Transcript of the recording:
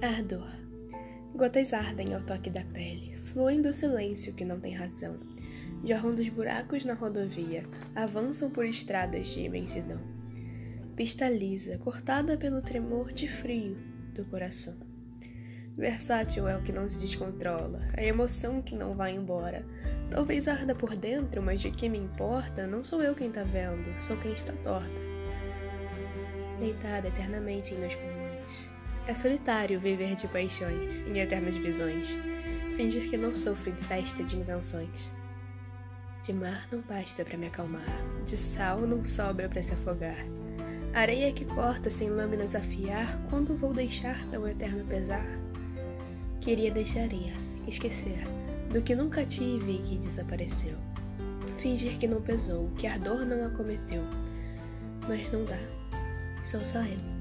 Ardor. Gotas ardem ao toque da pele, fluem do silêncio que não tem razão. Jorram dos buracos na rodovia, avançam por estradas de imensidão. Pista lisa, cortada pelo tremor de frio do coração. Versátil é o que não se descontrola, a emoção que não vai embora. Talvez arda por dentro, mas de que me importa? Não sou eu quem tá vendo, sou quem está torta. Deitada eternamente em meus pulmões. É solitário viver de paixões, em eternas visões, fingir que não sofro em festa de invenções. De mar não basta para me acalmar, de sal não sobra para se afogar. Areia que corta sem lâminas afiar, quando vou deixar tão eterno pesar? Queria deixaria, esquecer do que nunca tive e que desapareceu. Fingir que não pesou, que a dor não acometeu. Mas não dá, sou só eu.